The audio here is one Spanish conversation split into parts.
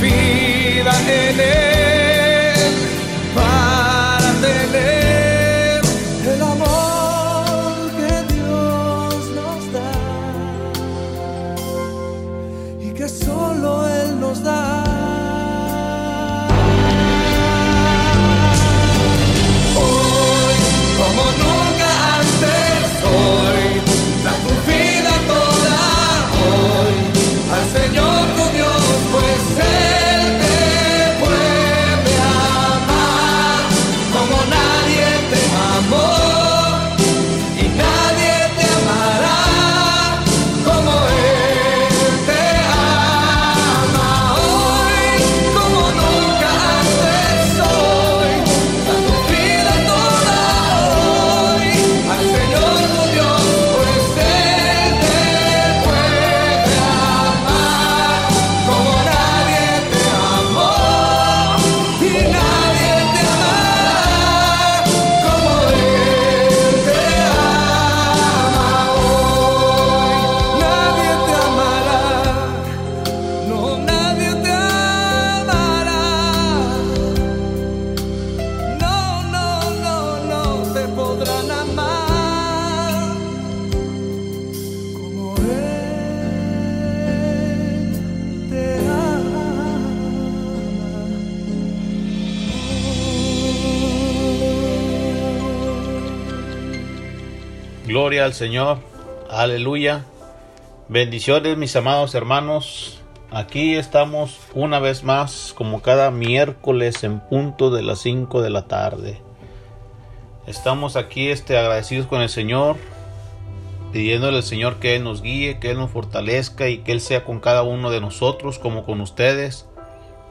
Be. Gloria al Señor. Aleluya. Bendiciones mis amados hermanos. Aquí estamos una vez más como cada miércoles en punto de las 5 de la tarde. Estamos aquí este, agradecidos con el Señor, pidiéndole al Señor que Él nos guíe, que Él nos fortalezca y que Él sea con cada uno de nosotros como con ustedes.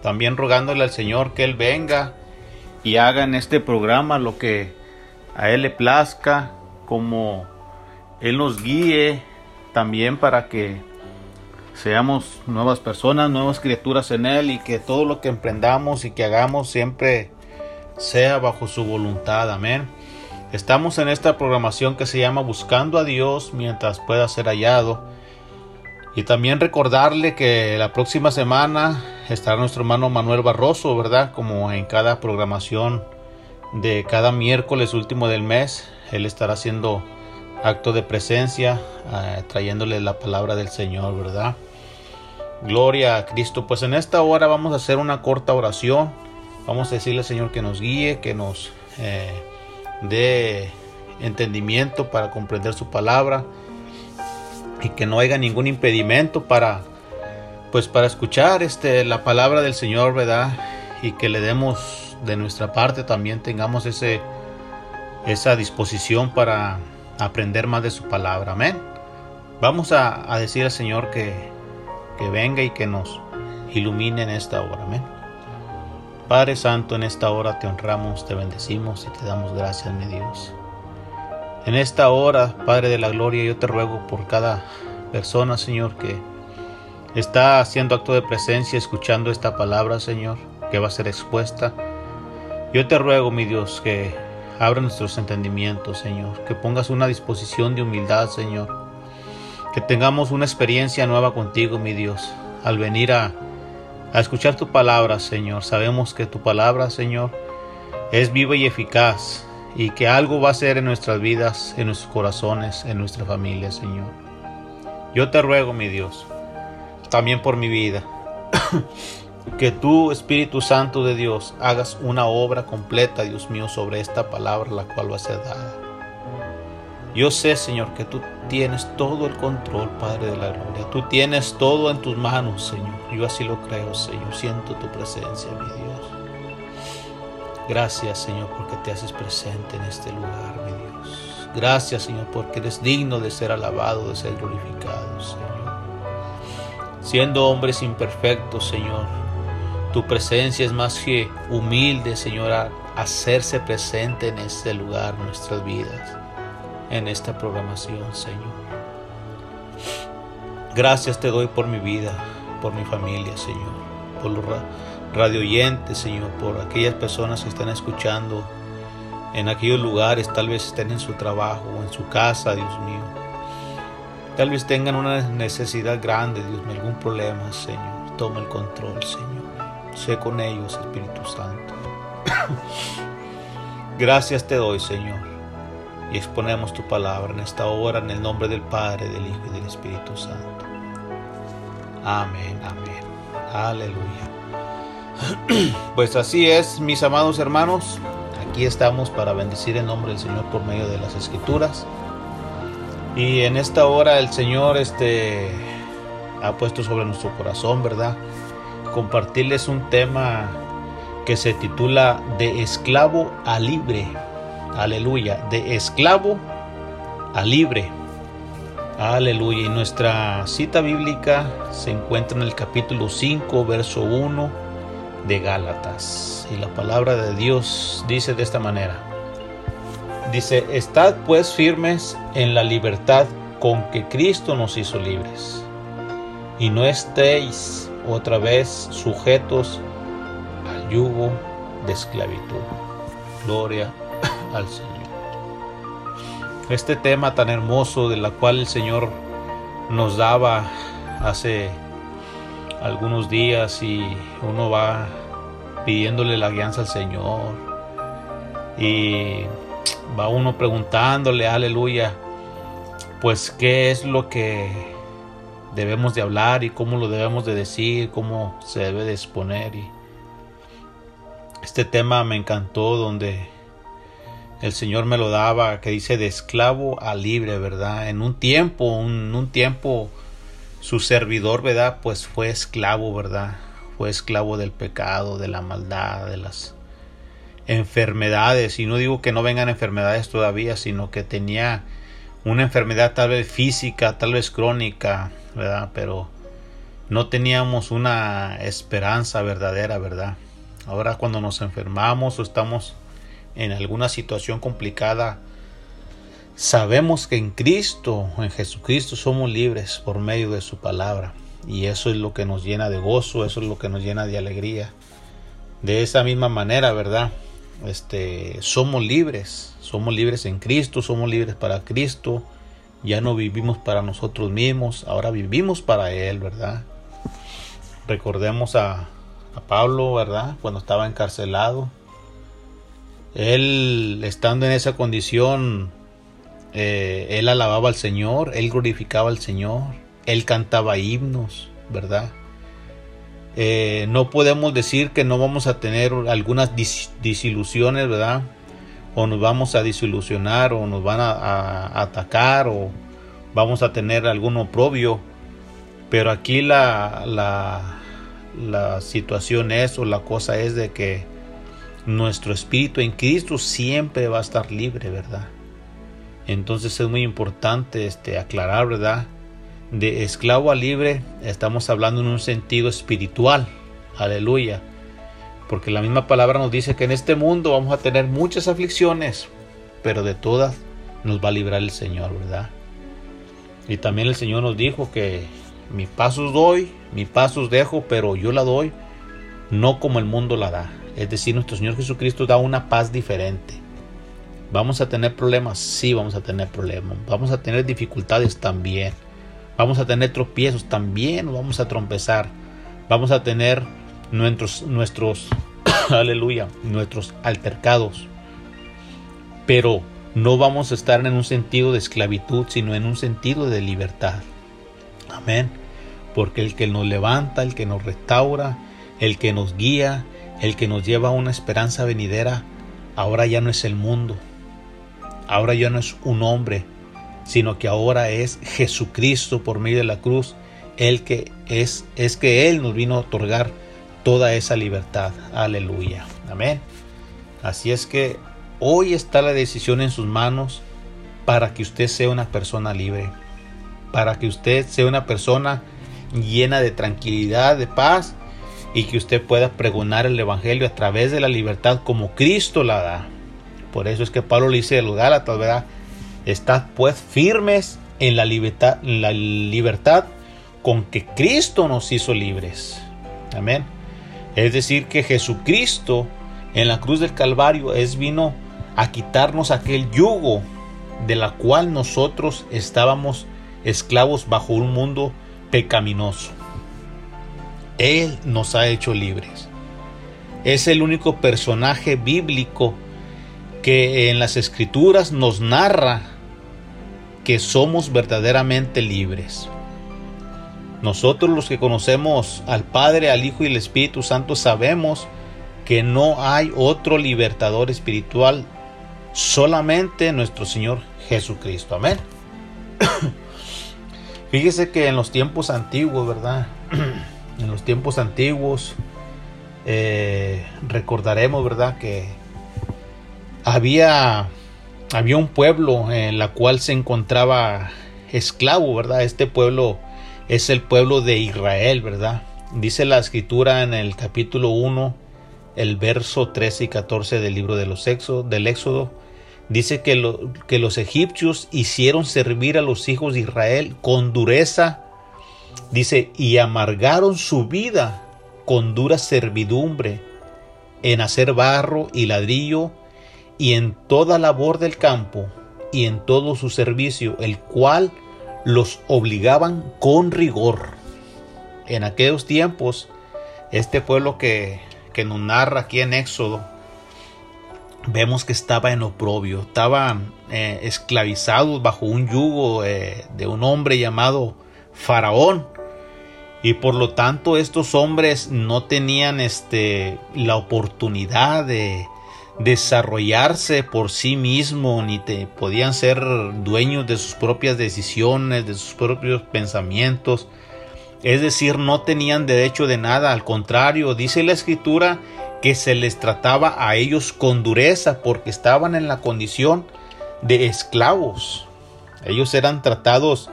También rogándole al Señor que Él venga y haga en este programa lo que a Él le plazca, como Él nos guíe también para que seamos nuevas personas, nuevas criaturas en Él y que todo lo que emprendamos y que hagamos siempre sea bajo su voluntad. Amén. Estamos en esta programación que se llama Buscando a Dios mientras pueda ser hallado. Y también recordarle que la próxima semana estará nuestro hermano Manuel Barroso, ¿verdad? Como en cada programación de cada miércoles último del mes. Él estará haciendo acto de presencia, eh, trayéndole la palabra del Señor, ¿verdad? Gloria a Cristo. Pues en esta hora vamos a hacer una corta oración. Vamos a decirle al Señor que nos guíe, que nos eh, dé entendimiento para comprender su palabra y que no haya ningún impedimento para pues para escuchar este la palabra del Señor, ¿verdad? Y que le demos de nuestra parte también tengamos ese esa disposición para aprender más de su palabra. Amén. Vamos a, decir al Señor que, que venga y que nos ilumine en esta hora. Amén. Padre Santo, en esta hora te honramos, te bendecimos y te damos gracias, mi Dios. En esta hora, Padre de la Gloria, yo te ruego por cada persona, Señor, que está haciendo acto de presencia, escuchando esta palabra, Señor, que va a ser expuesta. Yo te ruego, mi Dios, que abra nuestros entendimientos, Señor, que pongas una disposición de humildad, Señor, que tengamos una experiencia nueva contigo, mi Dios, al venir a, a escuchar tu palabra, Señor. Sabemos que tu palabra, Señor, es viva y eficaz y que algo va a ser en nuestras vidas, en nuestros corazones, en nuestra familia, Señor. Yo te ruego, mi Dios, también por mi vida, que tú, Espíritu Santo de Dios, hagas una obra completa, Dios mío, sobre esta palabra, la cual va a ser dada. Yo sé, Señor, que tú tienes todo el control, Padre de la Gloria. Tú tienes todo en tus manos, Señor. Yo así lo creo, Señor. Siento tu presencia, mi Dios. Gracias, Señor, porque te haces presente en este lugar, mi Dios. Gracias, Señor, porque eres digno de ser alabado, de ser glorificado, Señor. Siendo hombres imperfectos, Señor, tu presencia es más que humilde, Señor, hacerse presente en este lugar, en nuestras vidas en esta programación, Señor. Gracias te doy por mi vida, por mi familia, Señor, por los radio oyentes, Señor, por aquellas personas que están escuchando en aquellos lugares, tal vez estén en su trabajo o en su casa, Dios mío. Tal vez tengan una necesidad grande, Dios mío, algún problema, Señor. Toma el control, Señor. Sé con ellos, Espíritu Santo. Gracias te doy, Señor y exponemos tu palabra en esta hora en el nombre del Padre, del Hijo y del Espíritu Santo. Amén, amén. Aleluya. Pues así es, mis amados hermanos. Aquí estamos para bendecir el nombre del Señor por medio de las Escrituras. Y en esta hora el Señor este, ha puesto sobre nuestro corazón, ¿verdad? Compartirles un tema que se titula De esclavo a libre aleluya, de esclavo a libre. Aleluya. Y nuestra cita bíblica se encuentra en el capítulo 5, verso 1 de Gálatas. Y la palabra de Dios dice de esta manera. Dice, estad pues firmes en la libertad con que Cristo nos hizo libres. Y no estéis otra vez sujetos al yugo de esclavitud. Gloria al Señor. Este tema tan hermoso de la cual el Señor nos daba hace algunos días y uno va pidiéndole la guianza al Señor y va uno preguntándole, aleluya, pues qué es lo que debemos de hablar y cómo lo debemos de decir, cómo se debe de exponer. Y este tema me encantó donde el Señor me lo daba, que dice de esclavo a libre, ¿verdad? En un tiempo, en un tiempo, su servidor, ¿verdad? Pues fue esclavo, ¿verdad? Fue esclavo del pecado, de la maldad, de las enfermedades. Y no digo que no vengan enfermedades todavía, sino que tenía una enfermedad tal vez física, tal vez crónica, ¿verdad? Pero no teníamos una esperanza verdadera, ¿verdad? Ahora cuando nos enfermamos o estamos en alguna situación complicada, sabemos que en Cristo, en Jesucristo, somos libres por medio de su palabra. Y eso es lo que nos llena de gozo, eso es lo que nos llena de alegría. De esa misma manera, ¿verdad? Este, somos libres, somos libres en Cristo, somos libres para Cristo. Ya no vivimos para nosotros mismos, ahora vivimos para Él, ¿verdad? Recordemos a, Pablo, ¿verdad? Cuando estaba encarcelado, él, estando en esa condición, eh, él alababa al Señor, él glorificaba al Señor, él cantaba himnos, ¿verdad? Eh, no podemos decir que no vamos a tener algunas disilusiones, ¿verdad? O nos vamos a desilusionar, o nos van a, atacar, o vamos a tener algún oprobio. Pero aquí la, la, la situación es, o la cosa es de que nuestro espíritu en Cristo siempre va a estar libre, ¿verdad? Entonces es muy importante este, aclarar, ¿verdad? De esclavo a libre, estamos hablando en un sentido espiritual. Aleluya. Porque la misma palabra nos dice que en este mundo vamos a tener muchas aflicciones, pero de todas nos va a librar el Señor, ¿verdad? Y también el Señor nos dijo que mi pasos doy, mi pasos dejo, pero yo la doy no como el mundo la da. Es decir, nuestro Señor Jesucristo da una paz diferente. ¿Vamos a tener problemas? Sí, vamos a tener problemas. ¿Vamos a tener dificultades? También. ¿Vamos a tener tropiezos? También vamos a trompezar. Vamos a tener nuestros, nuestros, aleluya, nuestros altercados. Pero no vamos a estar en un sentido de esclavitud, sino en un sentido de libertad. Amén. Porque el que nos levanta, el que nos restaura, el que nos guía, el que nos lleva a una esperanza venidera, ahora ya no es el mundo, ahora ya no es un hombre, sino que ahora es Jesucristo por medio de la cruz, el que es, es que Él nos vino a otorgar toda esa libertad. Aleluya. Amén. Así es que hoy está la decisión en sus manos para que usted sea una persona libre, para que usted sea una persona llena de tranquilidad, de paz y que usted pueda pregonar el Evangelio a través de la libertad como Cristo la da. Por eso es que Pablo le dice a los Gálatas, ¿verdad? Estad pues firmes en la libertad, la libertad con que Cristo nos hizo libres. Amén. Es decir, que Jesucristo en la cruz del Calvario es vino a quitarnos aquel yugo de la cual nosotros estábamos esclavos bajo un mundo pecaminoso. Él nos ha hecho libres. Es el único personaje bíblico que en las escrituras nos narra que somos verdaderamente libres. Nosotros los que conocemos al Padre, al Hijo y al Espíritu Santo sabemos que no hay otro libertador espiritual, solamente nuestro Señor Jesucristo. Amén. Fíjese que en los tiempos antiguos, ¿verdad? en los tiempos antiguos eh, recordaremos, ¿verdad? Que había, había un pueblo en la cual se encontraba esclavo, ¿verdad? Este pueblo es el pueblo de Israel, ¿verdad? Dice la escritura en el capítulo 1, el verso 13 y 14 del libro de los del Éxodo, dice que, que los egipcios hicieron servir a los hijos de Israel con dureza, dice, y amargaron su vida con dura servidumbre en hacer barro y ladrillo y en toda labor del campo y en todo su servicio, el cual los obligaban con rigor. En aquellos tiempos, este pueblo que, que nos narra aquí en Éxodo, vemos que estaba en oprobio, estaban eh, esclavizados bajo un yugo eh, de un hombre llamado Faraón. Y por lo tanto estos hombres no tenían este, la oportunidad de, desarrollarse por sí mismo, ni te podían ser dueños de sus propias decisiones, de sus propios pensamientos. Es decir, no tenían derecho de nada, al contrario, dice la escritura que se les trataba a ellos con dureza porque estaban en la condición de esclavos. Ellos eran tratados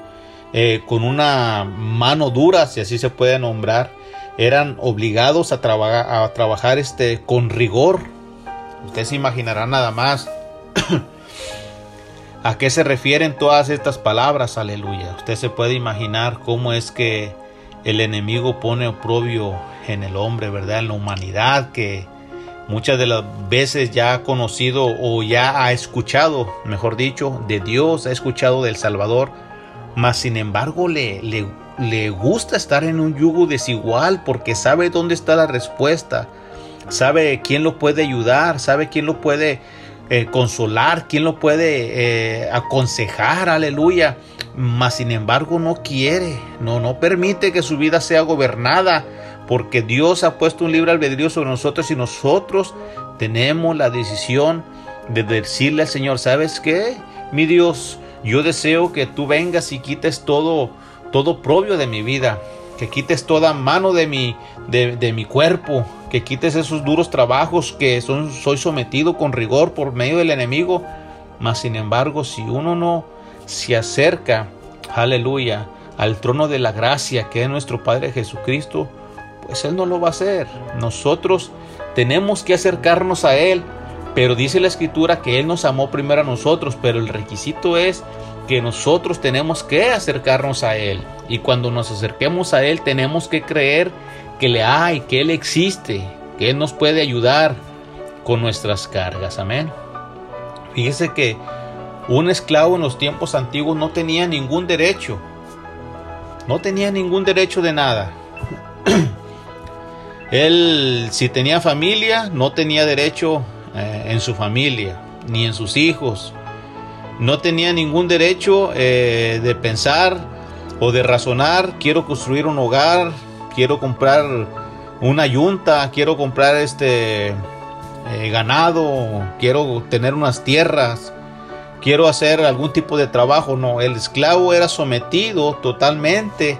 eh, con una mano dura, si así se puede nombrar. Eran obligados a, a trabajar este, con rigor, Usted se imaginará nada más a qué se refieren todas estas palabras, aleluya. Usted se puede imaginar cómo es que el enemigo pone oprobio en el hombre, ¿verdad? En la humanidad que muchas de las veces ya ha conocido o ya ha escuchado, mejor dicho, de Dios, ha escuchado del Salvador, mas sin embargo le, le, le gusta estar en un yugo desigual porque sabe dónde está la respuesta sabe quién lo puede ayudar, sabe quién lo puede eh, consolar, quién lo puede eh, aconsejar, aleluya. Mas sin embargo no quiere, no, no permite que su vida sea gobernada, porque Dios ha puesto un libre albedrío sobre nosotros y nosotros tenemos la decisión de decirle al Señor, ¿sabes qué? Mi Dios, yo deseo que tú vengas y quites todo, todo propio de mi vida, que quites toda mano de mi, de, de mi cuerpo, que quites esos duros trabajos que son, soy sometido con rigor por medio del enemigo. Mas sin embargo, si uno no se acerca, aleluya, al trono de la gracia que es nuestro Padre Jesucristo, pues Él no lo va a hacer. Nosotros tenemos que acercarnos a Él, pero dice la Escritura que Él nos amó primero a nosotros, pero el requisito es que nosotros tenemos que acercarnos a Él. Y cuando nos acerquemos a Él tenemos que creer que le hay, que Él existe, que Él nos puede ayudar con nuestras cargas. Amén. Fíjese que un esclavo en los tiempos antiguos no tenía ningún derecho. No tenía ningún derecho de nada. Él, si tenía familia, no tenía derecho eh, en su familia, ni en sus hijos. No tenía ningún derecho eh, de pensar o de razonar, quiero construir un hogar, quiero comprar una yunta, quiero comprar este eh, ganado, quiero tener unas tierras, quiero hacer algún tipo de trabajo. No, el esclavo era sometido totalmente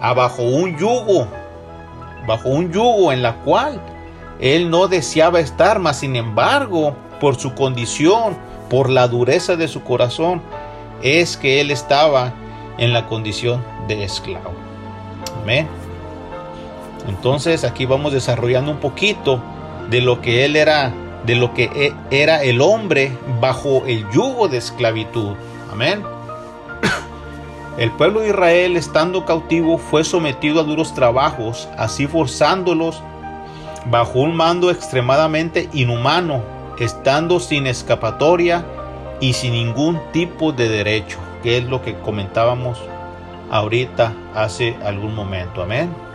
a bajo un yugo, bajo un yugo en la cual él no deseaba estar, mas sin embargo, por su condición, por la dureza de su corazón, es que él estaba en la condición de esclavo. Amén. Entonces aquí vamos desarrollando un poquito de lo que él era, de lo que e, era el hombre bajo el yugo de esclavitud. Amén. El pueblo de Israel, estando cautivo, fue sometido a duros trabajos, así forzándolos bajo un mando extremadamente inhumano, estando sin escapatoria y sin ningún tipo de derecho, que es lo que comentábamos ahorita hace algún momento. Amén.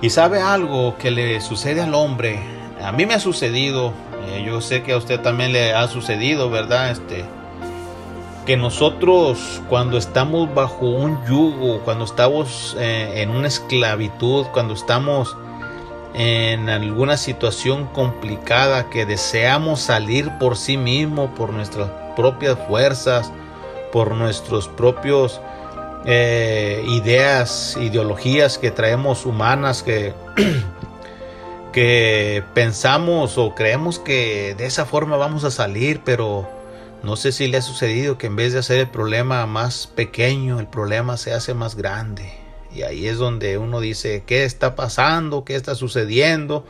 Y sabe algo que le sucede al hombre. A mí me ha sucedido. Eh, yo sé que a usted también le ha sucedido, ¿verdad? Este, que nosotros cuando estamos bajo un yugo, cuando estamos eh, en una esclavitud, cuando estamos en alguna situación complicada, que deseamos salir por sí mismo, por nuestras propias fuerzas, por nuestros propios eh, ideas, ideologías que traemos humanas que, que pensamos o creemos que de esa forma vamos a salir, pero no sé si le ha sucedido que en vez de hacer el problema más pequeño, el problema se hace más grande. Y ahí es donde uno dice, ¿qué está pasando? ¿Qué está sucediendo?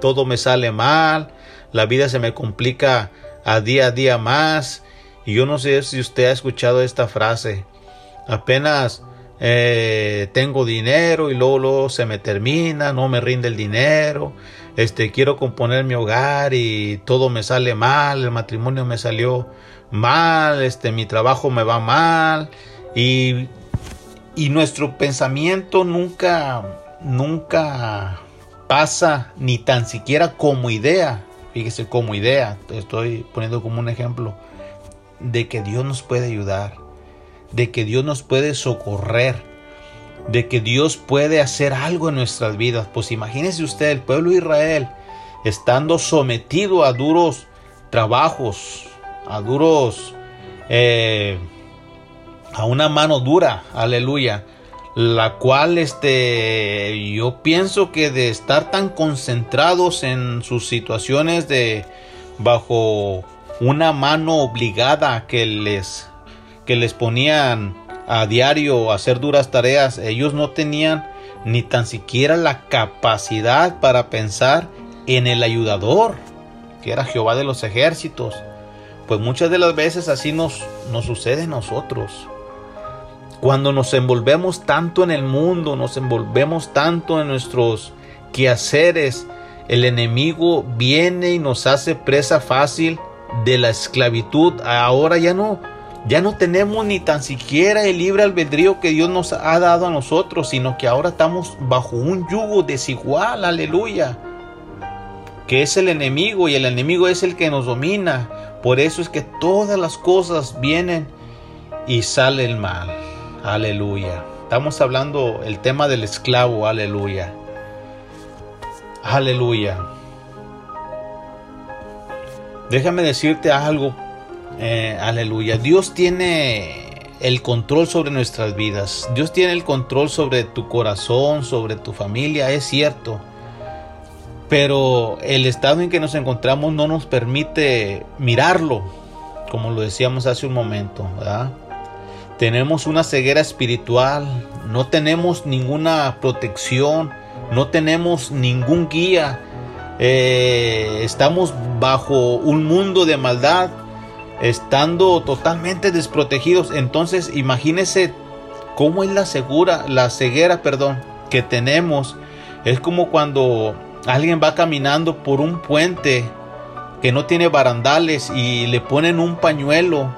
Todo me sale mal, la vida se me complica a día a día más. Y yo no sé si usted ha escuchado esta frase, apenas eh, tengo dinero y luego, luego, se me termina, no me rinde el dinero, este, quiero componer mi hogar y todo me sale mal, el matrimonio me salió mal, este, mi trabajo me va mal y, y nuestro pensamiento nunca, nunca pasa ni tan siquiera como idea, fíjese como idea, estoy poniendo como un ejemplo, de que Dios nos puede ayudar de que Dios nos puede socorrer, de que Dios puede hacer algo en nuestras vidas. Pues imagínese usted, el pueblo de Israel, estando sometido a duros trabajos, a duros, eh, a una mano dura, aleluya, la cual este, yo pienso que de estar tan concentrados en sus situaciones de bajo una mano obligada que les que les ponían a diario hacer duras tareas, ellos no tenían ni tan siquiera la capacidad para pensar en el ayudador, que era Jehová de los ejércitos. Pues muchas de las veces así nos, nos sucede a nosotros. Cuando nos envolvemos tanto en el mundo, nos envolvemos tanto en nuestros quehaceres, el enemigo viene y nos hace presa fácil de la esclavitud. Ahora ya no, ya no tenemos ni tan siquiera el libre albedrío que Dios nos ha dado a nosotros, sino que ahora estamos bajo un yugo desigual, aleluya. Que es el enemigo y el enemigo es el que nos domina. Por eso es que todas las cosas vienen y sale el mal. Aleluya. Estamos hablando el tema del esclavo, aleluya. Aleluya. Déjame decirte algo eh, aleluya. Dios tiene el control sobre nuestras vidas. Dios tiene el control sobre tu corazón, sobre tu familia, es cierto. Pero el estado en que nos encontramos no nos permite mirarlo, como lo decíamos hace un momento, tenemos una ceguera espiritual, no tenemos ninguna protección, no tenemos ningún guía, eh, estamos bajo un mundo de maldad, estando totalmente desprotegidos. Entonces, imagínese cómo es la segura, la ceguera, perdón, que tenemos. Es como cuando alguien va caminando por un puente que no tiene barandales y le ponen un pañuelo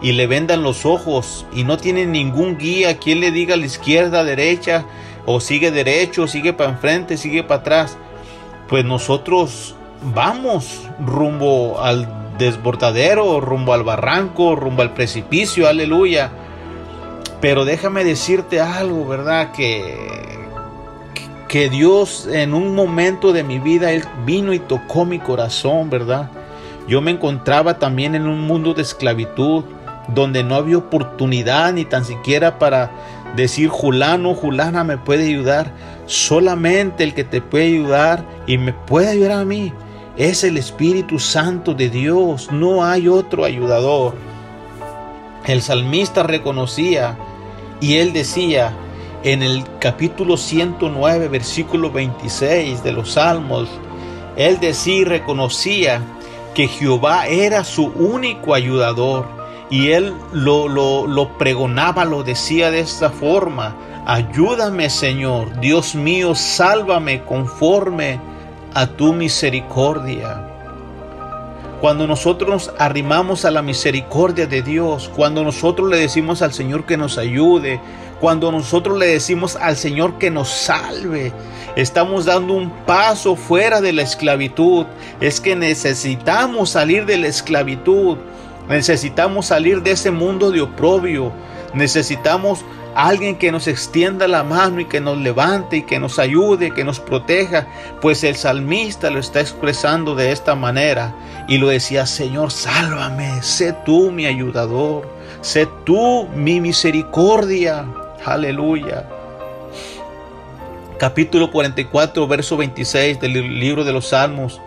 y le vendan los ojos y no tiene ningún guía, quien le diga a la izquierda, derecha, o sigue derecho, sigue para enfrente, sigue para atrás. Pues nosotros vamos rumbo al desbordadero, rumbo al barranco, rumbo al precipicio, aleluya. Pero déjame decirte algo, ¿verdad? Que, que Dios en un momento de mi vida, Él vino y tocó mi corazón, ¿verdad? Yo me encontraba también en un mundo de esclavitud, donde no había oportunidad ni tan siquiera para decir Julano, Julana me puede ayudar. Solamente el que te puede ayudar y me puede ayudar a mí es el Espíritu Santo de Dios. No hay otro ayudador. El salmista reconocía y él decía en el capítulo 109, versículo 26 de los Salmos, él decía y reconocía que Jehová era su único ayudador y él lo, lo, lo pregonaba, lo decía de esta forma, ayúdame Señor, Dios mío, sálvame conforme a tu misericordia. Cuando nosotros nos arrimamos a la misericordia de Dios, cuando nosotros le decimos al Señor que nos ayude, cuando nosotros le decimos al Señor que nos salve, estamos dando un paso fuera de la esclavitud. Es que necesitamos salir de la esclavitud. Necesitamos salir de ese mundo de oprobio. Necesitamos alguien que nos extienda la mano y que nos levante y que nos ayude, que nos proteja. Pues el salmista lo está expresando de esta manera y lo decía, Señor, sálvame, sé tú mi ayudador, sé tú mi misericordia. Aleluya. Capítulo 44, verso 26 del libro de los Salmos.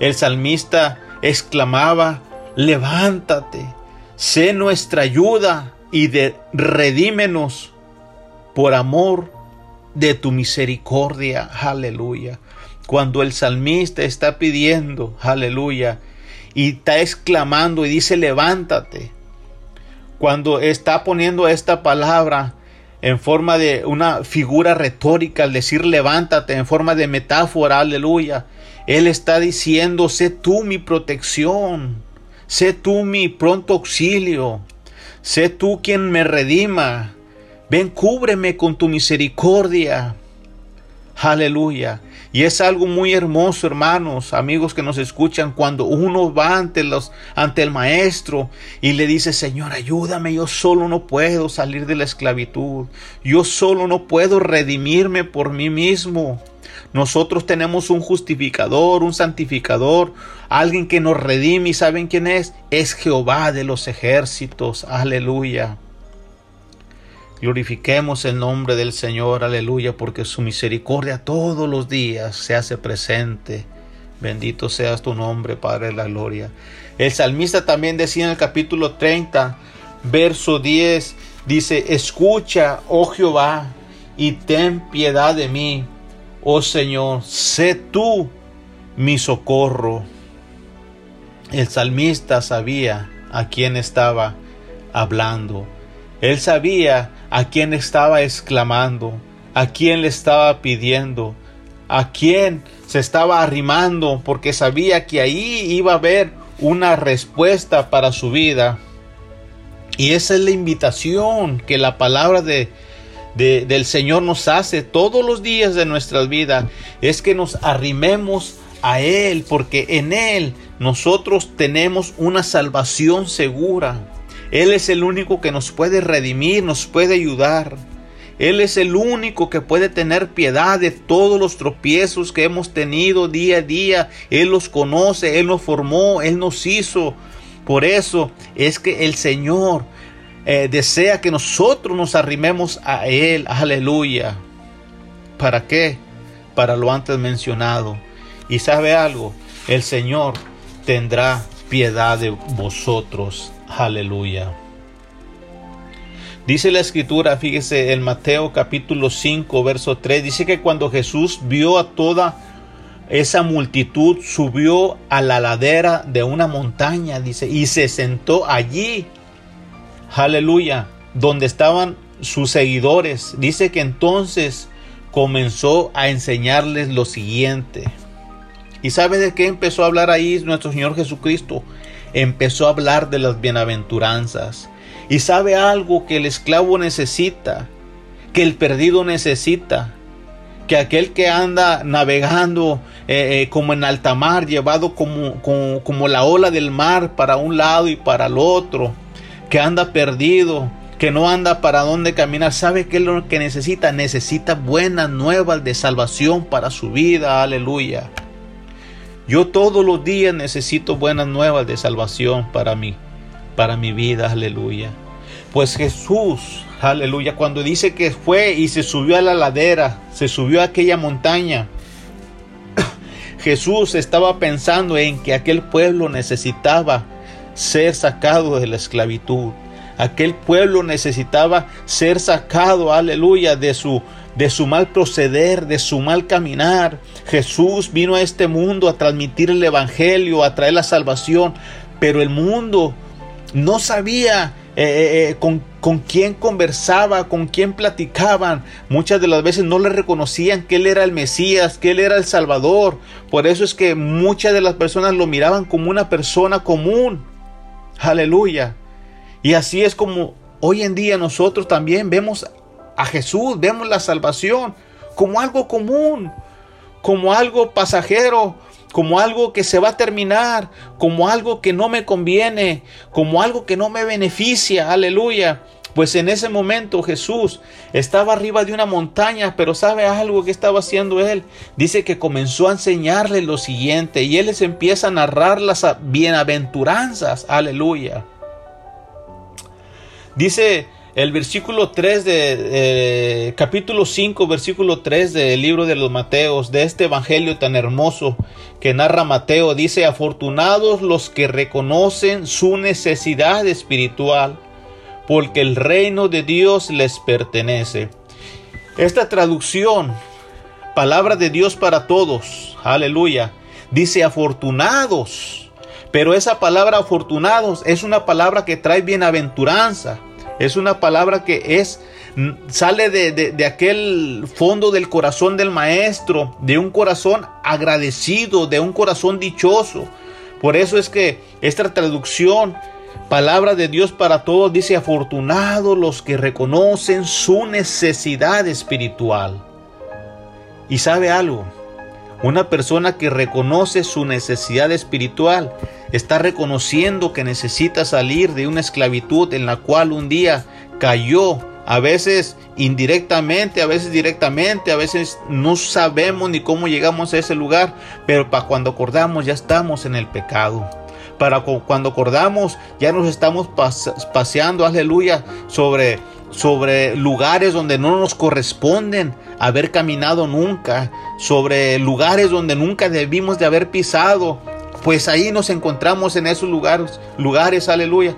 El salmista exclamaba, levántate, sé nuestra ayuda y de, redímenos por amor de tu misericordia. Aleluya. Cuando el salmista está pidiendo, aleluya, y está exclamando y dice, levántate. Cuando está poniendo esta palabra en forma de una figura retórica, al decir levántate, en forma de metáfora, aleluya, Él está diciendo, sé tú mi protección, Sé tú mi pronto auxilio. Sé tú quien me redima. Ven, cúbreme con tu misericordia. Aleluya. Y es algo muy hermoso, hermanos, amigos que nos escuchan, cuando uno va ante los ante el maestro y le dice, "Señor, ayúdame, yo solo no puedo salir de la esclavitud. Yo solo no puedo redimirme por mí mismo." Nosotros tenemos un justificador, un santificador, alguien que nos redime y saben quién es. Es Jehová de los ejércitos. Aleluya. Glorifiquemos el nombre del Señor, aleluya, porque su misericordia todos los días se hace presente. Bendito seas tu nombre, Padre de la gloria. El salmista también decía en el capítulo 30, verso 10, dice, escucha, oh Jehová, y ten piedad de mí Oh Señor, sé tú mi socorro. El salmista sabía a quién estaba hablando. Él sabía a quién estaba exclamando, a quién le estaba pidiendo, a quién se estaba arrimando, porque sabía que ahí iba a haber una respuesta para su vida. Y esa es la invitación que la palabra de del Señor nos hace todos los días de nuestra vida es que nos arrimemos a Él, porque en Él nosotros tenemos una salvación segura. Él es el único que nos puede redimir, nos puede ayudar. Él es el único que puede tener piedad de todos los tropiezos que hemos tenido día a día. Él los conoce, Él nos formó, Él nos hizo. Por eso es que el Señor eh, desea que nosotros nos arrimemos a Él. Aleluya. ¿Para qué? Para lo antes mencionado. Y sabe algo, el Señor tendrá piedad de vosotros. Aleluya. Dice la escritura, fíjese, en Mateo capítulo 5, verso 3, dice que cuando Jesús vio a toda esa multitud, subió a la ladera de una montaña, dice, y se sentó allí. Aleluya, donde estaban sus seguidores. Dice que entonces comenzó a enseñarles lo siguiente. ¿Y sabe de qué empezó a hablar ahí nuestro Señor Jesucristo? Empezó a hablar de las bienaventuranzas. Y sabe algo que el esclavo necesita, que el perdido necesita, que aquel que anda navegando eh, eh, como en alta mar, llevado como, como, como la ola del mar para un lado y para el otro, que anda perdido, que no anda para dónde caminar, sabe qué es lo que necesita, necesita buenas nuevas de salvación para su vida, aleluya. Yo todos los días necesito buenas nuevas de salvación para mí, para mi vida, aleluya. Pues Jesús, aleluya, cuando dice que fue y se subió a la ladera, se subió a aquella montaña, Jesús estaba pensando en que aquel pueblo necesitaba ser sacado de la esclavitud. Aquel pueblo necesitaba ser sacado, aleluya, de su de su mal proceder, de su mal caminar. Jesús vino a este mundo a transmitir el evangelio, a traer la salvación, pero el mundo no sabía eh, eh, eh, con, con, quién conversaba, con quién platicaban. Muchas de las veces no le reconocían que Él era el Mesías, que Él era el Salvador. Por eso es que muchas de las personas lo miraban como una persona común. Aleluya. Y así es como hoy en día nosotros también vemos a Jesús, vemos la salvación como algo común, como algo pasajero, como algo que se va a terminar, como algo que no me conviene, como algo que no me beneficia, aleluya. Pues en ese momento Jesús estaba arriba de una montaña, pero ¿sabe algo que estaba haciendo él? Dice que comenzó a enseñarle lo siguiente y él les empieza a narrar las bienaventuranzas, aleluya. Dice el versículo 3 de eh, capítulo 5, versículo 3 del libro de los Mateos, de este evangelio tan hermoso que narra Mateo, dice, afortunados los que reconocen su necesidad espiritual, porque el reino de Dios les pertenece. Esta traducción, palabra de Dios para todos, aleluya, dice afortunados, pero esa palabra afortunados es una palabra que trae bienaventuranza es una palabra que es sale de, aquel fondo del corazón del maestro, de un corazón agradecido, de un corazón dichoso. Por eso es que esta traducción, palabra de Dios para todos, dice afortunados los que reconocen su necesidad espiritual. Y sabe algo, una persona que reconoce su necesidad espiritual está reconociendo que necesita salir de una esclavitud en la cual un día cayó, a veces indirectamente, a veces directamente, a veces no sabemos ni cómo llegamos a ese lugar, pero para cuando acordamos ya estamos en el pecado. Para cuando acordamos ya nos estamos paseando, aleluya, sobre sobre lugares donde no nos corresponden haber caminado nunca, sobre lugares donde nunca debimos de haber pisado, pues ahí nos encontramos en esos lugares, lugares, aleluya.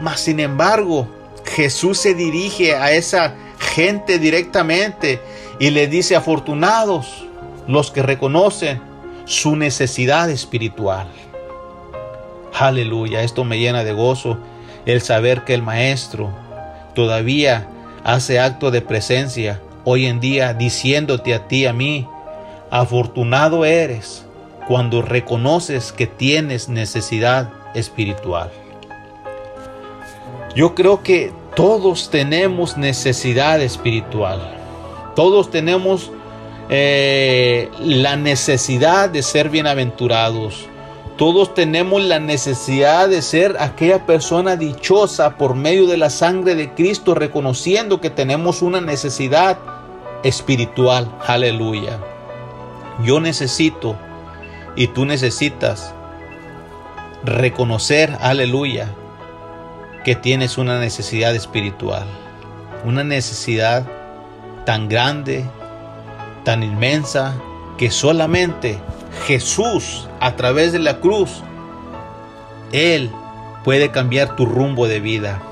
Mas sin embargo, Jesús se dirige a esa gente directamente y le dice, afortunados los que reconocen su necesidad espiritual. Aleluya, esto me llena de gozo el saber que el Maestro todavía hace acto de presencia hoy en día diciéndote a ti, a mí, afortunado eres cuando reconoces que tienes necesidad espiritual. Yo creo que todos tenemos necesidad espiritual. Todos tenemos eh, la necesidad de ser bienaventurados. Todos tenemos la necesidad de ser aquella persona dichosa por medio de la sangre de Cristo, reconociendo que tenemos una necesidad espiritual. Aleluya. Yo necesito y tú necesitas reconocer, aleluya, que tienes una necesidad espiritual. Una necesidad tan grande, tan inmensa, que solamente Jesús a través de la cruz, Él puede cambiar tu rumbo de vida.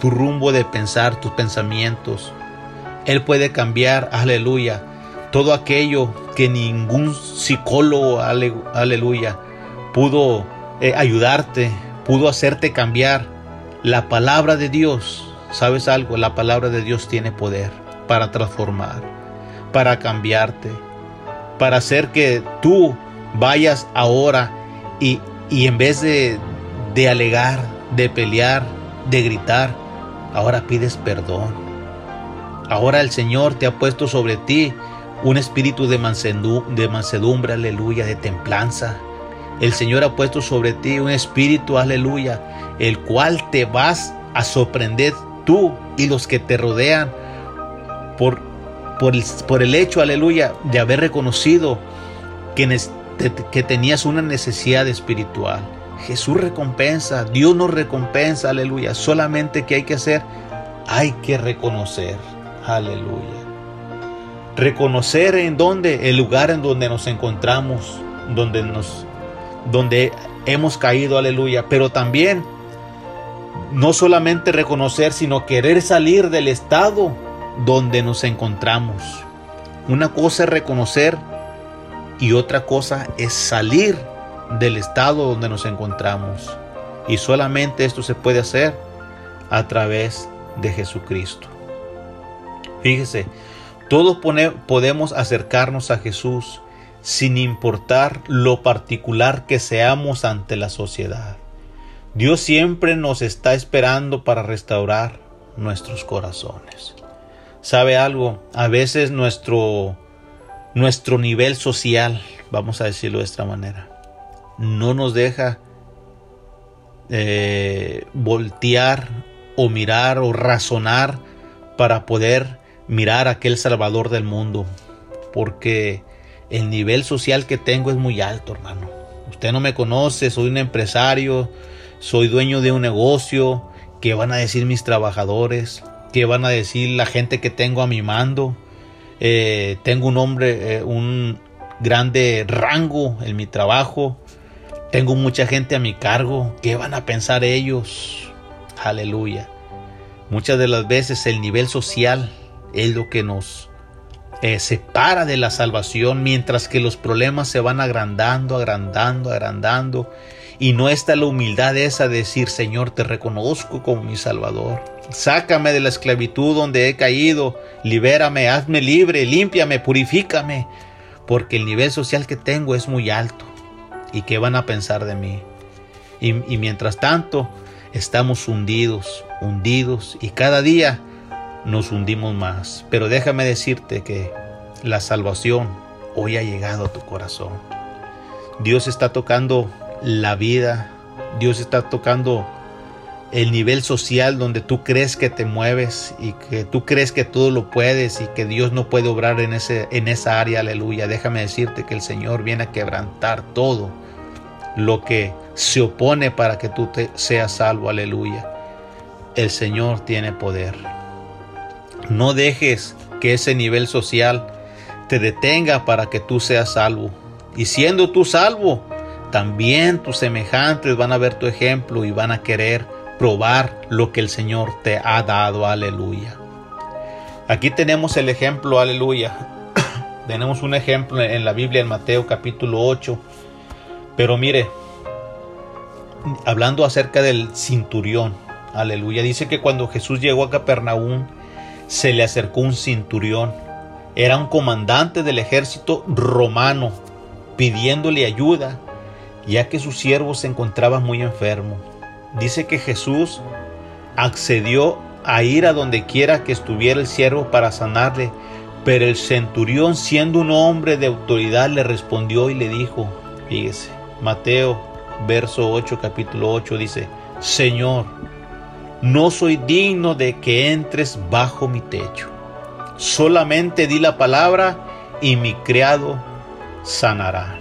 tu rumbo de pensar, tus pensamientos. Él puede cambiar, aleluya, todo aquello que ningún psicólogo, aleluya, pudo eh, ayudarte, pudo hacerte cambiar. La palabra de Dios, ¿sabes algo? La palabra de Dios tiene poder para transformar, para cambiarte, para hacer que tú vayas ahora y, y en vez de, de alegar, de pelear, de gritar, ahora pides perdón. Ahora el Señor te ha puesto sobre ti un espíritu de, mansedumbre, aleluya, de templanza. El Señor ha puesto sobre ti un espíritu, aleluya, el cual te vas a sorprender tú y los que te rodean por, por, el, por el hecho, aleluya, de haber reconocido que, que tenías una necesidad espiritual. Jesús recompensa, Dios nos recompensa, aleluya. Solamente que hay que hacer, hay que reconocer, aleluya. Reconocer en dónde, el lugar en donde nos encontramos, donde nos, donde hemos caído, aleluya. Pero también, no solamente reconocer, sino querer salir del estado donde nos encontramos. Una cosa es reconocer y otra cosa es salir del estado donde nos encontramos. Y solamente esto se puede hacer a través de Jesucristo. Fíjese, todos podemos acercarnos a Jesús sin importar lo particular que seamos ante la sociedad. Dios siempre nos está esperando para restaurar nuestros corazones. ¿Sabe algo? A veces nuestro, nuestro nivel social, vamos a decirlo de esta manera, no nos deja eh, voltear o mirar o razonar para poder mirar a aquel Salvador del mundo. Porque el nivel social que tengo es muy alto, hermano. Usted no me conoce, soy un empresario, soy dueño de un negocio. ¿Qué van a decir mis trabajadores? ¿Qué van a decir la gente que tengo a mi mando? Eh, tengo un hombre, eh, un grande rango en mi trabajo. Tengo mucha gente a mi cargo. ¿Qué van a pensar ellos? Aleluya. Muchas de las veces el nivel social es lo que nos eh, separa de la salvación, mientras que los problemas se van agrandando, agrandando, agrandando. Y no está la humildad esa de decir, Señor, te reconozco como mi Salvador. Sácame de la esclavitud donde he caído, libérame, hazme libre, límpiame, purifícame, porque el nivel social que tengo es muy alto y qué van a pensar de mí. Y, mientras tanto, estamos hundidos, hundidos y cada día nos hundimos más. Pero déjame decirte que la salvación hoy ha llegado a tu corazón. Dios está tocando la vida, Dios está tocando el nivel social donde tú crees que te mueves y que tú crees que todo lo puedes y que Dios no puede obrar en, ese, en esa área, aleluya. Déjame decirte que el Señor viene a quebrantar todo lo que se opone para que tú te seas salvo, aleluya. El Señor tiene poder. No dejes que ese nivel social te detenga para que tú seas salvo. Y siendo tú salvo, también tus semejantes van a ver tu ejemplo y van a querer probar lo que el Señor te ha dado. Aleluya. Aquí tenemos el ejemplo, aleluya. tenemos un ejemplo en la Biblia en Mateo capítulo 8. Pero mire, hablando acerca del cinturión, aleluya, dice que cuando Jesús llegó a Capernaum, se le acercó un cinturión. Era un comandante del ejército romano pidiéndole ayuda, ya que su siervo se encontraba muy enfermo dice que Jesús accedió a ir a donde quiera que estuviera el siervo para sanarle, pero el centurión, siendo un hombre de autoridad, le respondió y le dijo, fíjese, Mateo, verso 8, capítulo 8, dice, Señor, no soy digno de que entres bajo mi techo. Solamente di la palabra y mi criado sanará.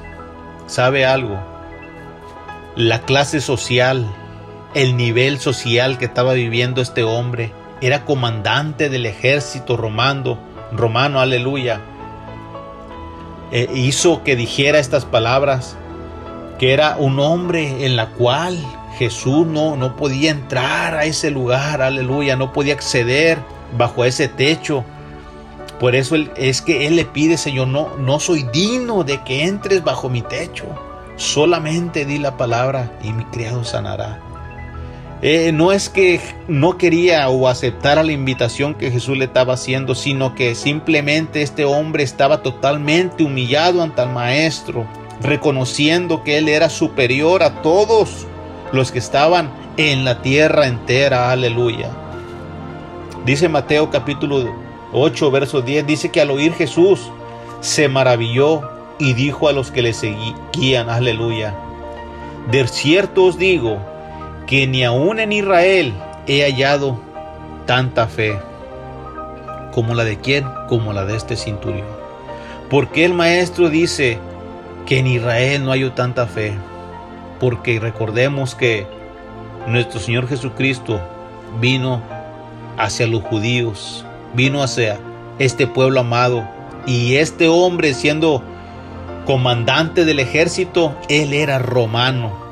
¿Sabe algo? La clase social el nivel social que estaba viviendo este hombre. Era comandante del ejército romano, romano, aleluya. E hizo que dijera estas palabras, que era un hombre en la cual Jesús no, no podía entrar a ese lugar, aleluya, no podía acceder bajo ese techo. Por eso es que Él le pide, Señor, no, no soy digno de que entres bajo mi techo. Solamente di la palabra y mi criado sanará. Eh, no es que no quería o aceptara la invitación que Jesús le estaba haciendo, sino que simplemente este hombre estaba totalmente humillado ante el maestro, reconociendo que él era superior a todos los que estaban en la tierra entera. Aleluya. Dice Mateo capítulo 8, verso 10, dice que al oír Jesús se maravilló y dijo a los que le seguían, aleluya. De cierto os digo, que ni aún en Israel he hallado tanta fe como la de quién, como la de este cinturión. Porque el maestro dice que en Israel no hay tanta fe? Porque recordemos que nuestro Señor Jesucristo vino hacia los judíos, vino hacia este pueblo amado y este hombre siendo comandante del ejército, él era romano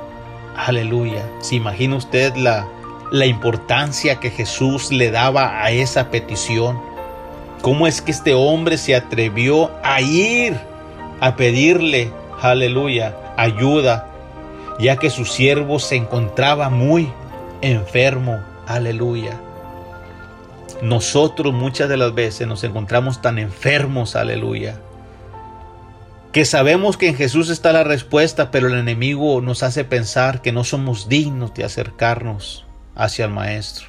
Aleluya. ¿Se imagina usted la, la importancia que Jesús le daba a esa petición? ¿Cómo es que este hombre se atrevió a ir a pedirle, aleluya, ayuda, ya que su siervo se encontraba muy enfermo, aleluya? Nosotros muchas de las veces nos encontramos tan enfermos, aleluya, que sabemos que en Jesús está la respuesta, pero el enemigo nos hace pensar que no somos dignos de acercarnos hacia el Maestro.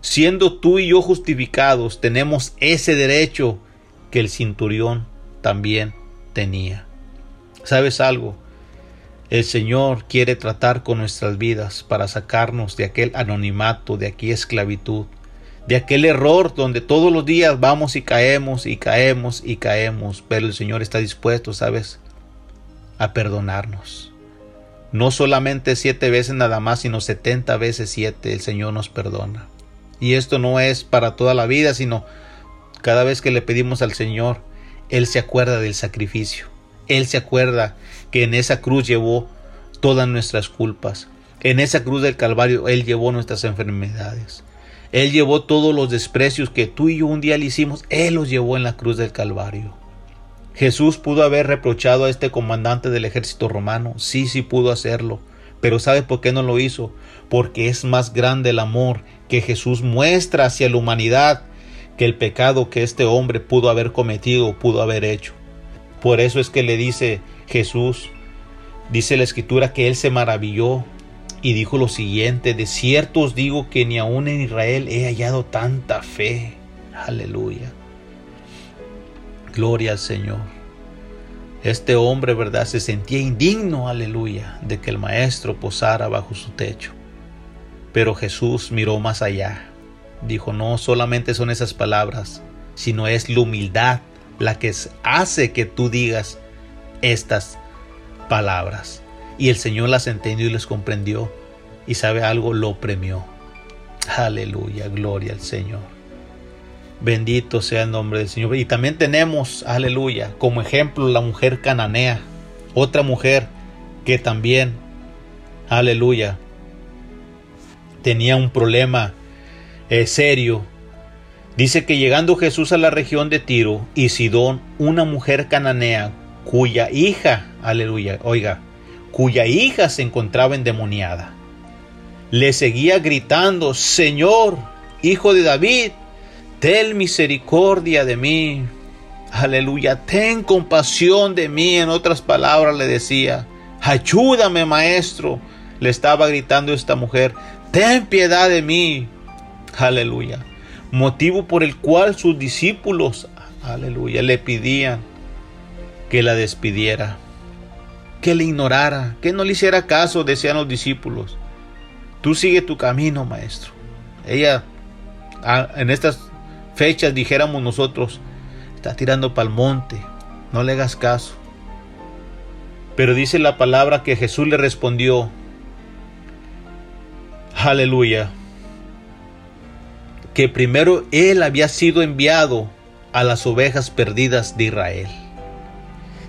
Siendo tú y yo justificados, tenemos ese derecho que el cinturión también tenía. ¿Sabes algo? El Señor quiere tratar con nuestras vidas para sacarnos de aquel anonimato, de aquella esclavitud, de aquel error donde todos los días vamos y caemos y caemos y caemos, pero el Señor está dispuesto, ¿sabes?, a perdonarnos. No solamente siete veces nada más, sino setenta veces siete el Señor nos perdona. Y esto no es para toda la vida, sino cada vez que le pedimos al Señor, Él se acuerda del sacrificio. Él se acuerda que en esa cruz llevó todas nuestras culpas. En esa cruz del Calvario Él llevó nuestras enfermedades. Él llevó todos los desprecios que tú y yo un día le hicimos, Él los llevó en la cruz del Calvario. Jesús pudo haber reprochado a este comandante del ejército romano, sí, sí pudo hacerlo, pero ¿sabe por qué no lo hizo? Porque es más grande el amor que Jesús muestra hacia la humanidad que el pecado que este hombre pudo haber cometido, pudo haber hecho. Por eso es que le dice Jesús, dice la escritura que él se maravilló y dijo lo siguiente, de cierto os digo que ni aún en Israel he hallado tanta fe. Aleluya. Gloria al Señor. Este hombre, ¿verdad? Se sentía indigno, aleluya, de que el maestro posara bajo su techo. Pero Jesús miró más allá. Dijo, no solamente son esas palabras, sino es la humildad la que hace que tú digas estas palabras. Y el Señor las entendió y les comprendió. Y sabe algo, lo premió. Aleluya, gloria al Señor. Bendito sea el nombre del Señor. Y también tenemos, aleluya, como ejemplo la mujer cananea. Otra mujer que también, aleluya, tenía un problema eh, serio. Dice que llegando Jesús a la región de Tiro y Sidón, una mujer cananea cuya hija, aleluya, oiga, cuya hija se encontraba endemoniada. Le seguía gritando, Señor, hijo de David, ten misericordia de mí. Aleluya, ten compasión de mí. En otras palabras le decía, ayúdame maestro. Le estaba gritando esta mujer, ten piedad de mí. Aleluya. Motivo por el cual sus discípulos, aleluya, le pedían que la despidiera que le ignorara, que no le hiciera caso, decían los discípulos. Tú sigue tu camino, maestro. Ella, en estas fechas, dijéramos nosotros, está tirando para el monte, no le hagas caso. Pero dice la palabra que Jesús le respondió, aleluya, que primero él había sido enviado a las ovejas perdidas de Israel.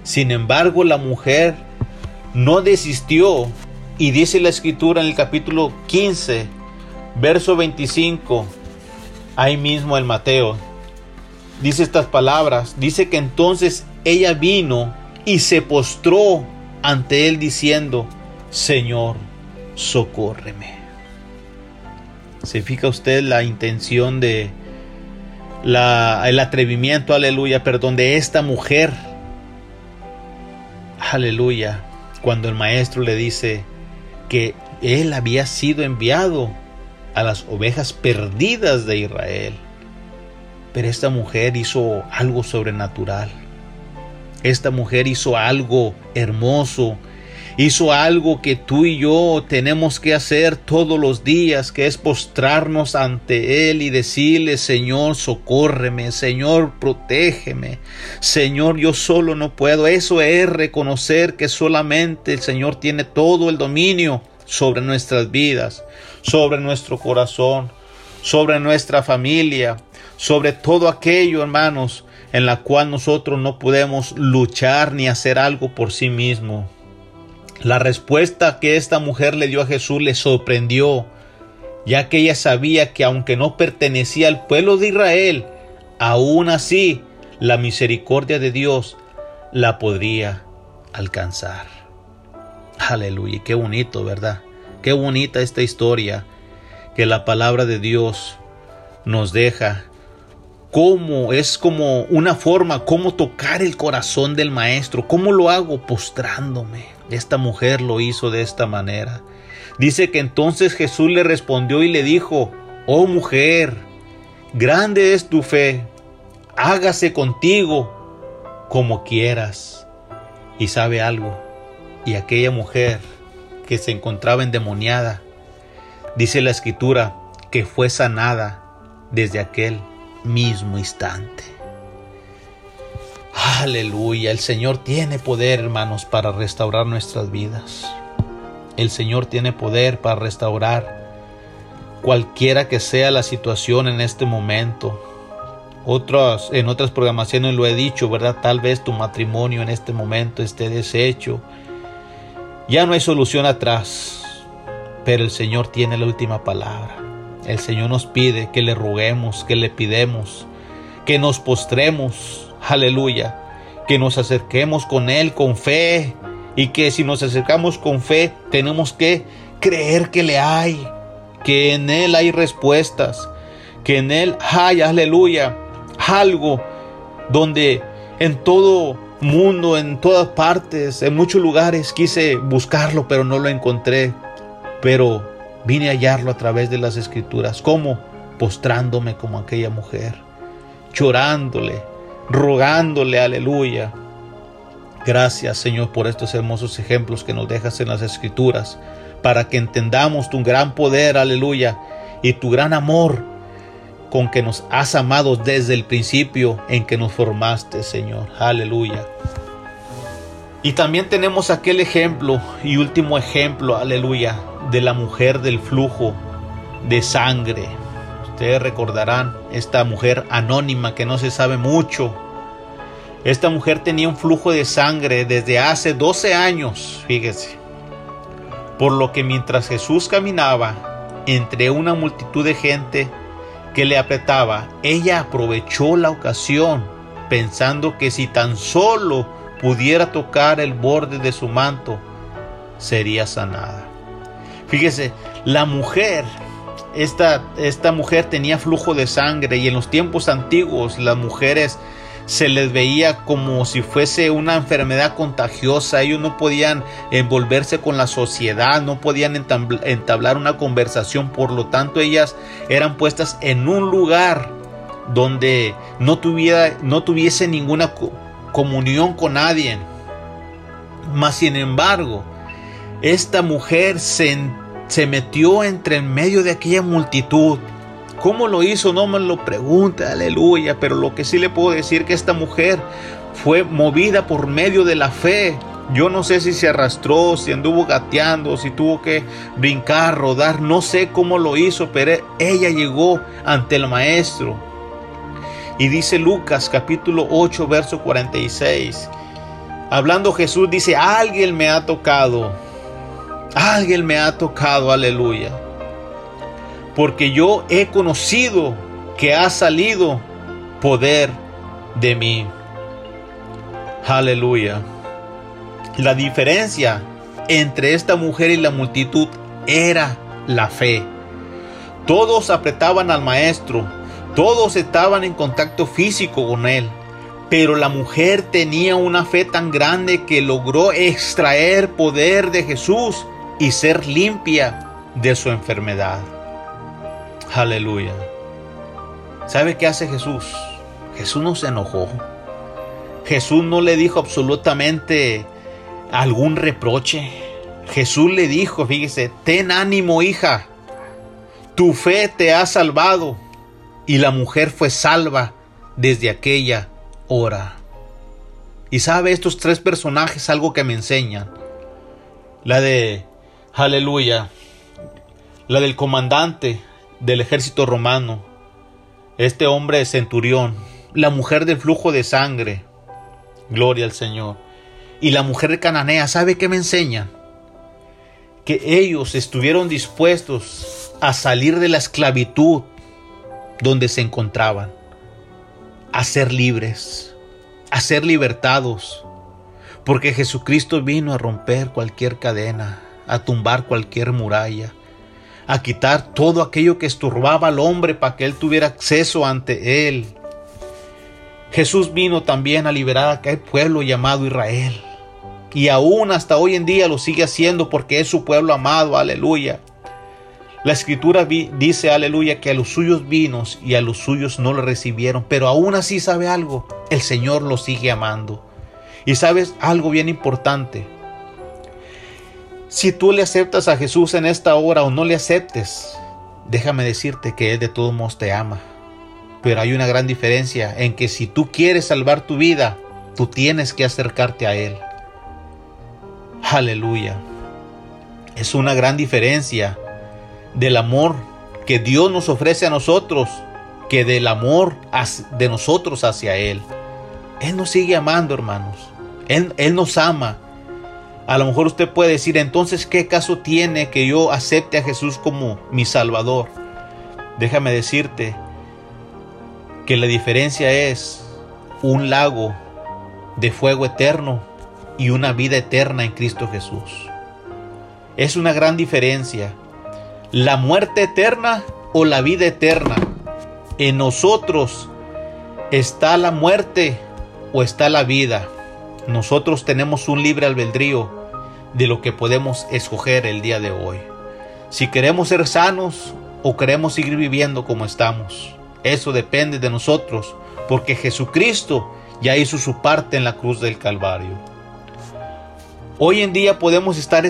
Sin embargo, la mujer no desistió Y dice la escritura en el capítulo 15, verso 25, ahí mismo en Mateo, dice estas palabras, dice que entonces ella vino y se postró ante él diciendo, Señor, socórreme. ¿Se fija usted la intención de la, el atrevimiento, aleluya, perdón, de esta mujer? Aleluya, cuando el maestro le dice que él había sido enviado a las ovejas perdidas de Israel. Pero esta mujer hizo algo sobrenatural. Esta mujer hizo algo hermoso, hizo algo que tú y yo tenemos que hacer todos los días, que es postrarnos ante Él y decirle, Señor, socórreme, Señor, protégeme, Señor, yo solo no puedo. Eso es reconocer que solamente el Señor tiene todo el dominio sobre nuestras vidas, sobre nuestro corazón, sobre nuestra familia, sobre todo aquello, hermanos, en la cual nosotros no podemos luchar ni hacer algo por sí mismo. La respuesta que esta mujer le dio a Jesús le sorprendió, ya que ella sabía que aunque no pertenecía al pueblo de Israel, aún así la misericordia de Dios la podría alcanzar. Aleluya, qué bonito, ¿verdad? Qué bonita esta historia que la palabra de Dios nos deja cómo es como una forma, cómo tocar el corazón del maestro. ¿Cómo lo hago? Postrándome. Esta mujer lo hizo de esta manera. Dice que entonces Jesús le respondió y le dijo, oh mujer, grande es tu fe, hágase contigo como quieras. Y sabe algo, y aquella mujer que se encontraba endemoniada, dice la escritura que fue sanada desde aquel mismo instante. Aleluya, el Señor tiene poder, hermanos, para restaurar nuestras vidas. El Señor tiene poder para restaurar cualquiera que sea la situación en este momento. Otras, en otras programaciones lo he dicho, ¿verdad? Tal vez tu matrimonio en este momento esté deshecho. Ya no hay solución atrás, pero el Señor tiene la última palabra. El Señor nos pide que le roguemos, que le pidemos, que nos postremos, aleluya, que nos acerquemos con Él con fe y que si nos acercamos con fe tenemos que creer que le hay, que en Él hay respuestas, que en Él hay, aleluya, algo donde en todo mundo, en todas partes, en muchos lugares quise buscarlo, pero no lo encontré. Pero Vine a hallarlo a través de las escrituras. ¿Cómo? Postrándome como aquella mujer, llorándole, rogándole, aleluya. Gracias Señor por estos hermosos ejemplos que nos dejas en las escrituras, para que entendamos tu gran poder, aleluya, y tu gran amor con que nos has amado desde el principio en que nos formaste, Señor. Aleluya. Y también tenemos aquel ejemplo y último ejemplo, aleluya, de la mujer del flujo de sangre. Ustedes recordarán esta mujer anónima que no se sabe mucho. Esta mujer tenía un flujo de sangre desde hace 12 años, fíjese. Por lo que mientras Jesús caminaba entre una multitud de gente que le apretaba, ella aprovechó la ocasión pensando que si tan solo pudiera tocar el borde de su manto, sería sanada. Fíjese, la mujer, esta, esta mujer tenía flujo de sangre y en los tiempos antiguos las mujeres se les veía como si fuese una enfermedad contagiosa. Ellos no podían envolverse con la sociedad, no podían entablar una conversación. Por lo tanto, ellas eran puestas en un lugar donde no, tuviera, no tuviese ninguna comunión con nadie. Mas, sin embargo, esta mujer se, se metió entre en medio de aquella multitud. ¿Cómo lo hizo? No me lo pregunte, aleluya. Pero lo que sí le puedo decir que esta mujer fue movida por medio de la fe. Yo no sé si se arrastró, si anduvo gateando, si tuvo que brincar, rodar, no sé cómo lo hizo, pero ella llegó ante el maestro. Y dice Lucas capítulo 8, verso 46. Hablando Jesús dice, alguien me ha tocado Alguien me ha tocado, aleluya. Porque yo he conocido que ha salido poder de mí. Aleluya. La diferencia entre esta mujer y la multitud era la fe. Todos apretaban al maestro, todos estaban en contacto físico con él, pero la mujer tenía una fe tan grande que logró extraer poder de Jesús y ser limpia de su enfermedad. Aleluya. ¿Sabe qué hace Jesús? Jesús no se enojó. Jesús no le dijo absolutamente algún reproche. Jesús le dijo, fíjese, ten ánimo hija, tu fe te ha salvado. Y la mujer fue salva desde aquella hora. Y sabe estos tres personajes algo que me enseñan. La de, aleluya, la del comandante del ejército romano, este hombre centurión, la mujer del flujo de sangre, gloria al Señor, y la mujer cananea, ¿sabe qué me enseñan? Que ellos estuvieron dispuestos a salir de la esclavitud donde se encontraban, a ser libres, a ser libertados, porque Jesucristo vino a romper cualquier cadena, a tumbar cualquier muralla, a quitar todo aquello que estorbaba al hombre para que él tuviera acceso ante él. Jesús vino también a liberar a aquel pueblo llamado Israel. Y aún hasta hoy en día lo sigue haciendo porque es su pueblo amado, aleluya. La escritura dice, aleluya, que a los suyos vinos y a los suyos no le recibieron, pero aún así sabe algo, el Señor lo sigue amando. Y sabes algo bien importante. Si tú le aceptas a Jesús en esta hora o no le aceptes, déjame decirte que Él de todos modos te ama. Pero hay una gran diferencia en que si tú quieres salvar tu vida, tú tienes que acercarte a Él. Aleluya. Es una gran diferencia del amor que Dios nos ofrece a nosotros que del amor de nosotros hacia Él. Él nos sigue amando, hermanos. Él, Él nos ama. A lo mejor usted puede decir, entonces, ¿qué caso tiene que yo acepte a Jesús como mi Salvador? Déjame decirte que la diferencia es un lago de fuego eterno y una vida eterna en Cristo Jesús. Es una gran diferencia la muerte eterna o la vida eterna. En nosotros está la muerte o está la vida. Nosotros tenemos un libre albedrío de lo que podemos escoger el día de hoy. Si queremos ser sanos o queremos seguir viviendo como estamos. Eso depende de nosotros, porque Jesucristo ya hizo su parte en la cruz del Calvario. Hoy en día podemos estar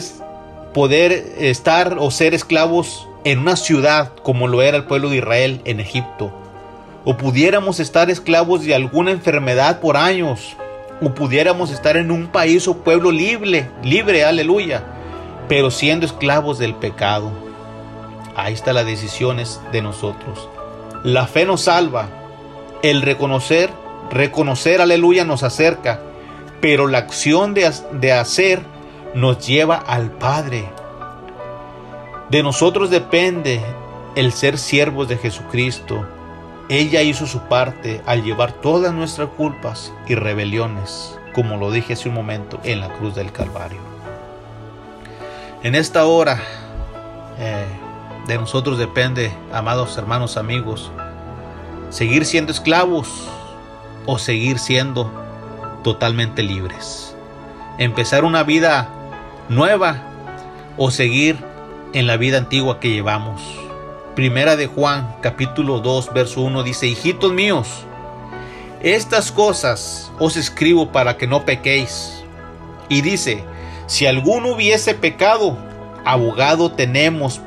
poder estar o ser esclavos en una ciudad como lo era el pueblo de Israel en Egipto. O pudiéramos estar esclavos de alguna enfermedad por años. O pudiéramos estar en un país o pueblo libre, libre, aleluya. Pero siendo esclavos del pecado. Ahí está las decisiones de nosotros. La fe nos salva. El reconocer, reconocer, aleluya, nos acerca. Pero la acción de, de hacer nos lleva al Padre. De nosotros depende el ser siervos de Jesucristo. Ella hizo su parte al llevar todas nuestras culpas y rebeliones, como lo dije hace un momento, en la cruz del Calvario. En esta hora eh, de nosotros depende, amados hermanos amigos, seguir siendo esclavos o seguir siendo totalmente libres. Empezar una vida nueva o seguir en la vida antigua que llevamos. Primera de Juan capítulo 2 verso 1 dice, hijitos míos, estas cosas os escribo para que no pequéis. Y dice, si alguno hubiese pecado, abogado tenemos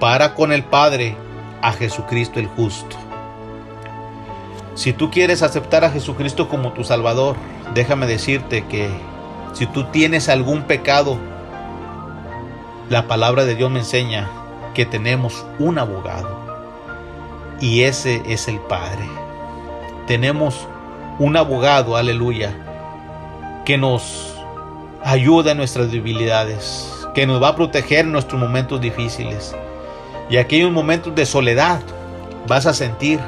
para con el Padre a Jesucristo el justo. Si tú quieres aceptar a Jesucristo como tu Salvador, déjame decirte que si tú tienes algún pecado, la palabra de Dios me enseña que tenemos un abogado y ese es el Padre. Tenemos un abogado, aleluya, que nos ayuda en nuestras debilidades, que nos va a proteger en nuestros momentos difíciles. Y aquellos momentos de soledad vas a sentir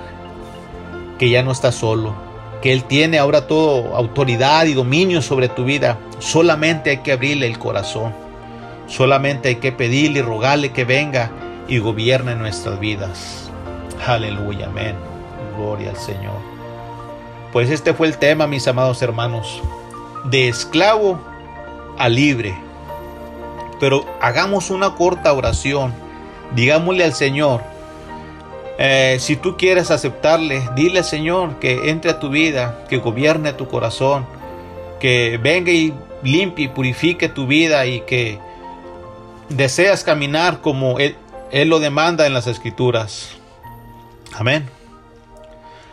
que ya no estás solo, que Él tiene ahora toda autoridad y dominio sobre tu vida. Solamente hay que abrirle el corazón. Solamente hay que pedirle y rogarle que venga y gobierne nuestras vidas. Aleluya, amén. Gloria al Señor. Pues este fue el tema, mis amados hermanos. De esclavo a libre. Pero hagamos una corta oración. Digámosle al Señor, eh, si tú quieres aceptarle, dile al Señor que entre a tu vida, que gobierne tu corazón, que venga y limpie y purifique tu vida y que deseas caminar como Él, lo demanda en las Escrituras. Amén.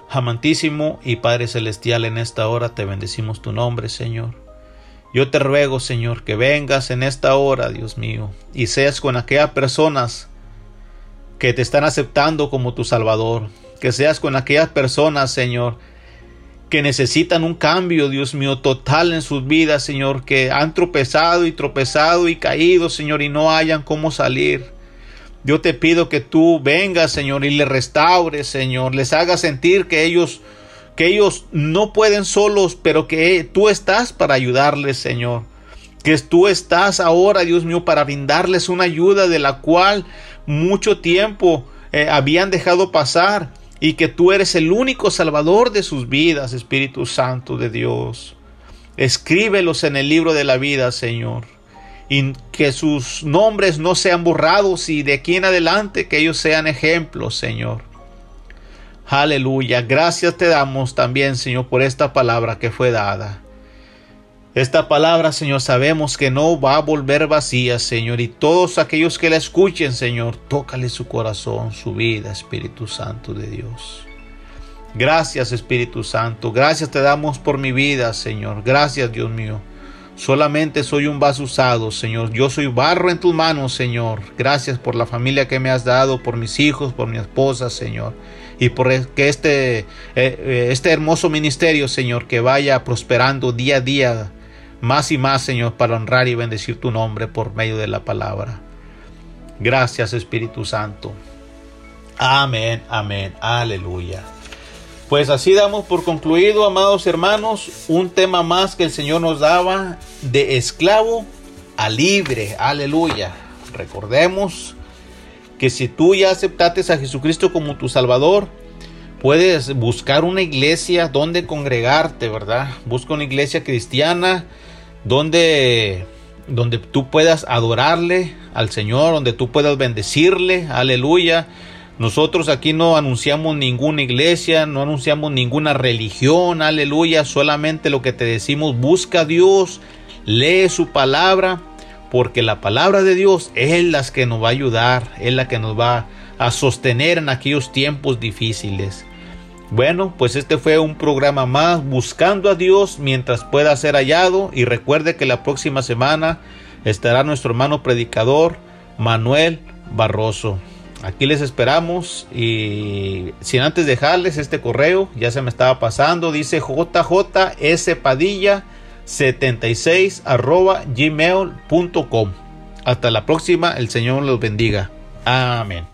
Amantísimo y Padre Celestial, en esta hora te bendecimos tu nombre, Señor. Yo te ruego, Señor, que vengas en esta hora, Dios mío, y seas con aquellas personas que te están aceptando como tu Salvador, que seas con aquellas personas, Señor, que necesitan un cambio, Dios mío, total en sus vidas, Señor, que han tropezado y tropezado y caído, Señor, y no hayan cómo salir. Yo te pido que tú vengas, Señor, y les restaures, Señor, les hagas sentir que ellos que ellos no pueden solos, pero que tú estás para ayudarles, Señor. Que tú estás ahora, Dios mío, para brindarles una ayuda de la cual mucho tiempo eh, habían dejado pasar y que tú eres el único salvador de sus vidas, Espíritu Santo de Dios. Escríbelos en el libro de la vida, Señor. Y que sus nombres no sean borrados y de aquí en adelante que ellos sean ejemplos, Señor. Aleluya. Gracias te damos también, Señor, por esta palabra que fue dada. Esta palabra, Señor, sabemos que no va a volver vacía, Señor, y todos aquellos que la escuchen, Señor, tócale su corazón, su vida, Espíritu Santo de Dios. Gracias, Espíritu Santo. Gracias te damos por mi vida, Señor. Gracias, Dios mío. Solamente soy un vaso usado, Señor. Yo soy barro en tus manos, Señor. Gracias por la familia que me has dado, por mis hijos, por mi esposa, Señor. Y por que este, eh, eh, este hermoso ministerio, Señor, que vaya prosperando día a día más y más, Señor, para honrar y bendecir tu nombre por medio de la palabra. Gracias, Espíritu Santo. Amén, amén, aleluya. Pues así damos por concluido, amados hermanos, un tema más que el Señor nos daba de esclavo a libre, aleluya. Recordemos que si tú ya aceptaste a Jesucristo como tu Salvador, puedes buscar una iglesia donde congregarte, ¿verdad? Busca una iglesia cristiana donde, donde tú puedas adorarle al Señor, donde tú puedas bendecirle, aleluya. Nosotros aquí no anunciamos ninguna iglesia, no anunciamos ninguna religión, aleluya, solamente lo que te decimos, busca a Dios, lee su palabra, porque la palabra de Dios es la que nos va a ayudar, es la que nos va a sostener en aquellos tiempos difíciles. Bueno, pues este fue un programa más buscando a Dios mientras pueda ser hallado y recuerde que la próxima semana estará nuestro hermano predicador Manuel Barroso. Aquí les esperamos y sin antes dejarles este correo, ya se me estaba pasando, dice jjspadilla 76 arroba gmail.com. Hasta la próxima, el Señor los bendiga. Amén.